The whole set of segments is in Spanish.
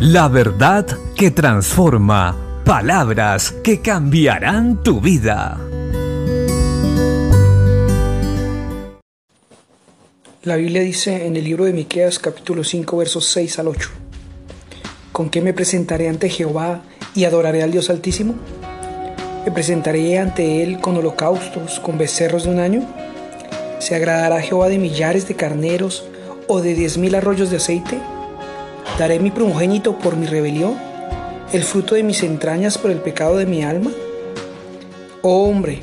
La verdad que transforma. Palabras que cambiarán tu vida. La Biblia dice en el libro de Miqueas capítulo 5 versos 6 al 8. ¿Con qué me presentaré ante Jehová y adoraré al Dios Altísimo? ¿Me presentaré ante él con holocaustos, con becerros de un año? ¿Se agradará Jehová de millares de carneros o de diez mil arroyos de aceite? ¿Daré mi primogénito por mi rebelión? ¿El fruto de mis entrañas por el pecado de mi alma? Oh hombre,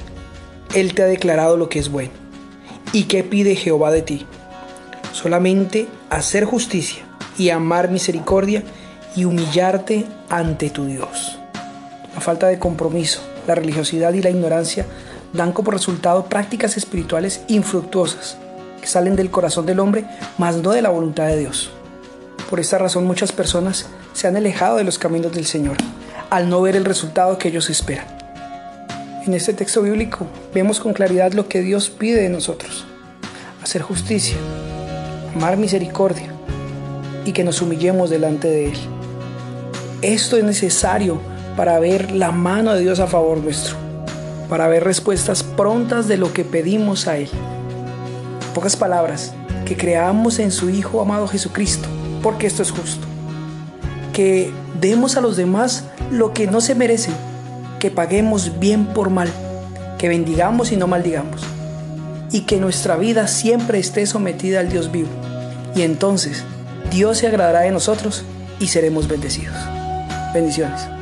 Él te ha declarado lo que es bueno. ¿Y qué pide Jehová de ti? Solamente hacer justicia y amar misericordia y humillarte ante tu Dios. La falta de compromiso, la religiosidad y la ignorancia dan como resultado prácticas espirituales infructuosas que salen del corazón del hombre, mas no de la voluntad de Dios. Por esta razón muchas personas se han alejado de los caminos del Señor, al no ver el resultado que ellos esperan. En este texto bíblico vemos con claridad lo que Dios pide de nosotros. Hacer justicia, amar misericordia y que nos humillemos delante de Él. Esto es necesario para ver la mano de Dios a favor nuestro, para ver respuestas prontas de lo que pedimos a Él. En pocas palabras, que creamos en su Hijo amado Jesucristo porque esto es justo. Que demos a los demás lo que no se merecen, que paguemos bien por mal, que bendigamos y no maldigamos, y que nuestra vida siempre esté sometida al Dios vivo. Y entonces Dios se agradará de nosotros y seremos bendecidos. Bendiciones.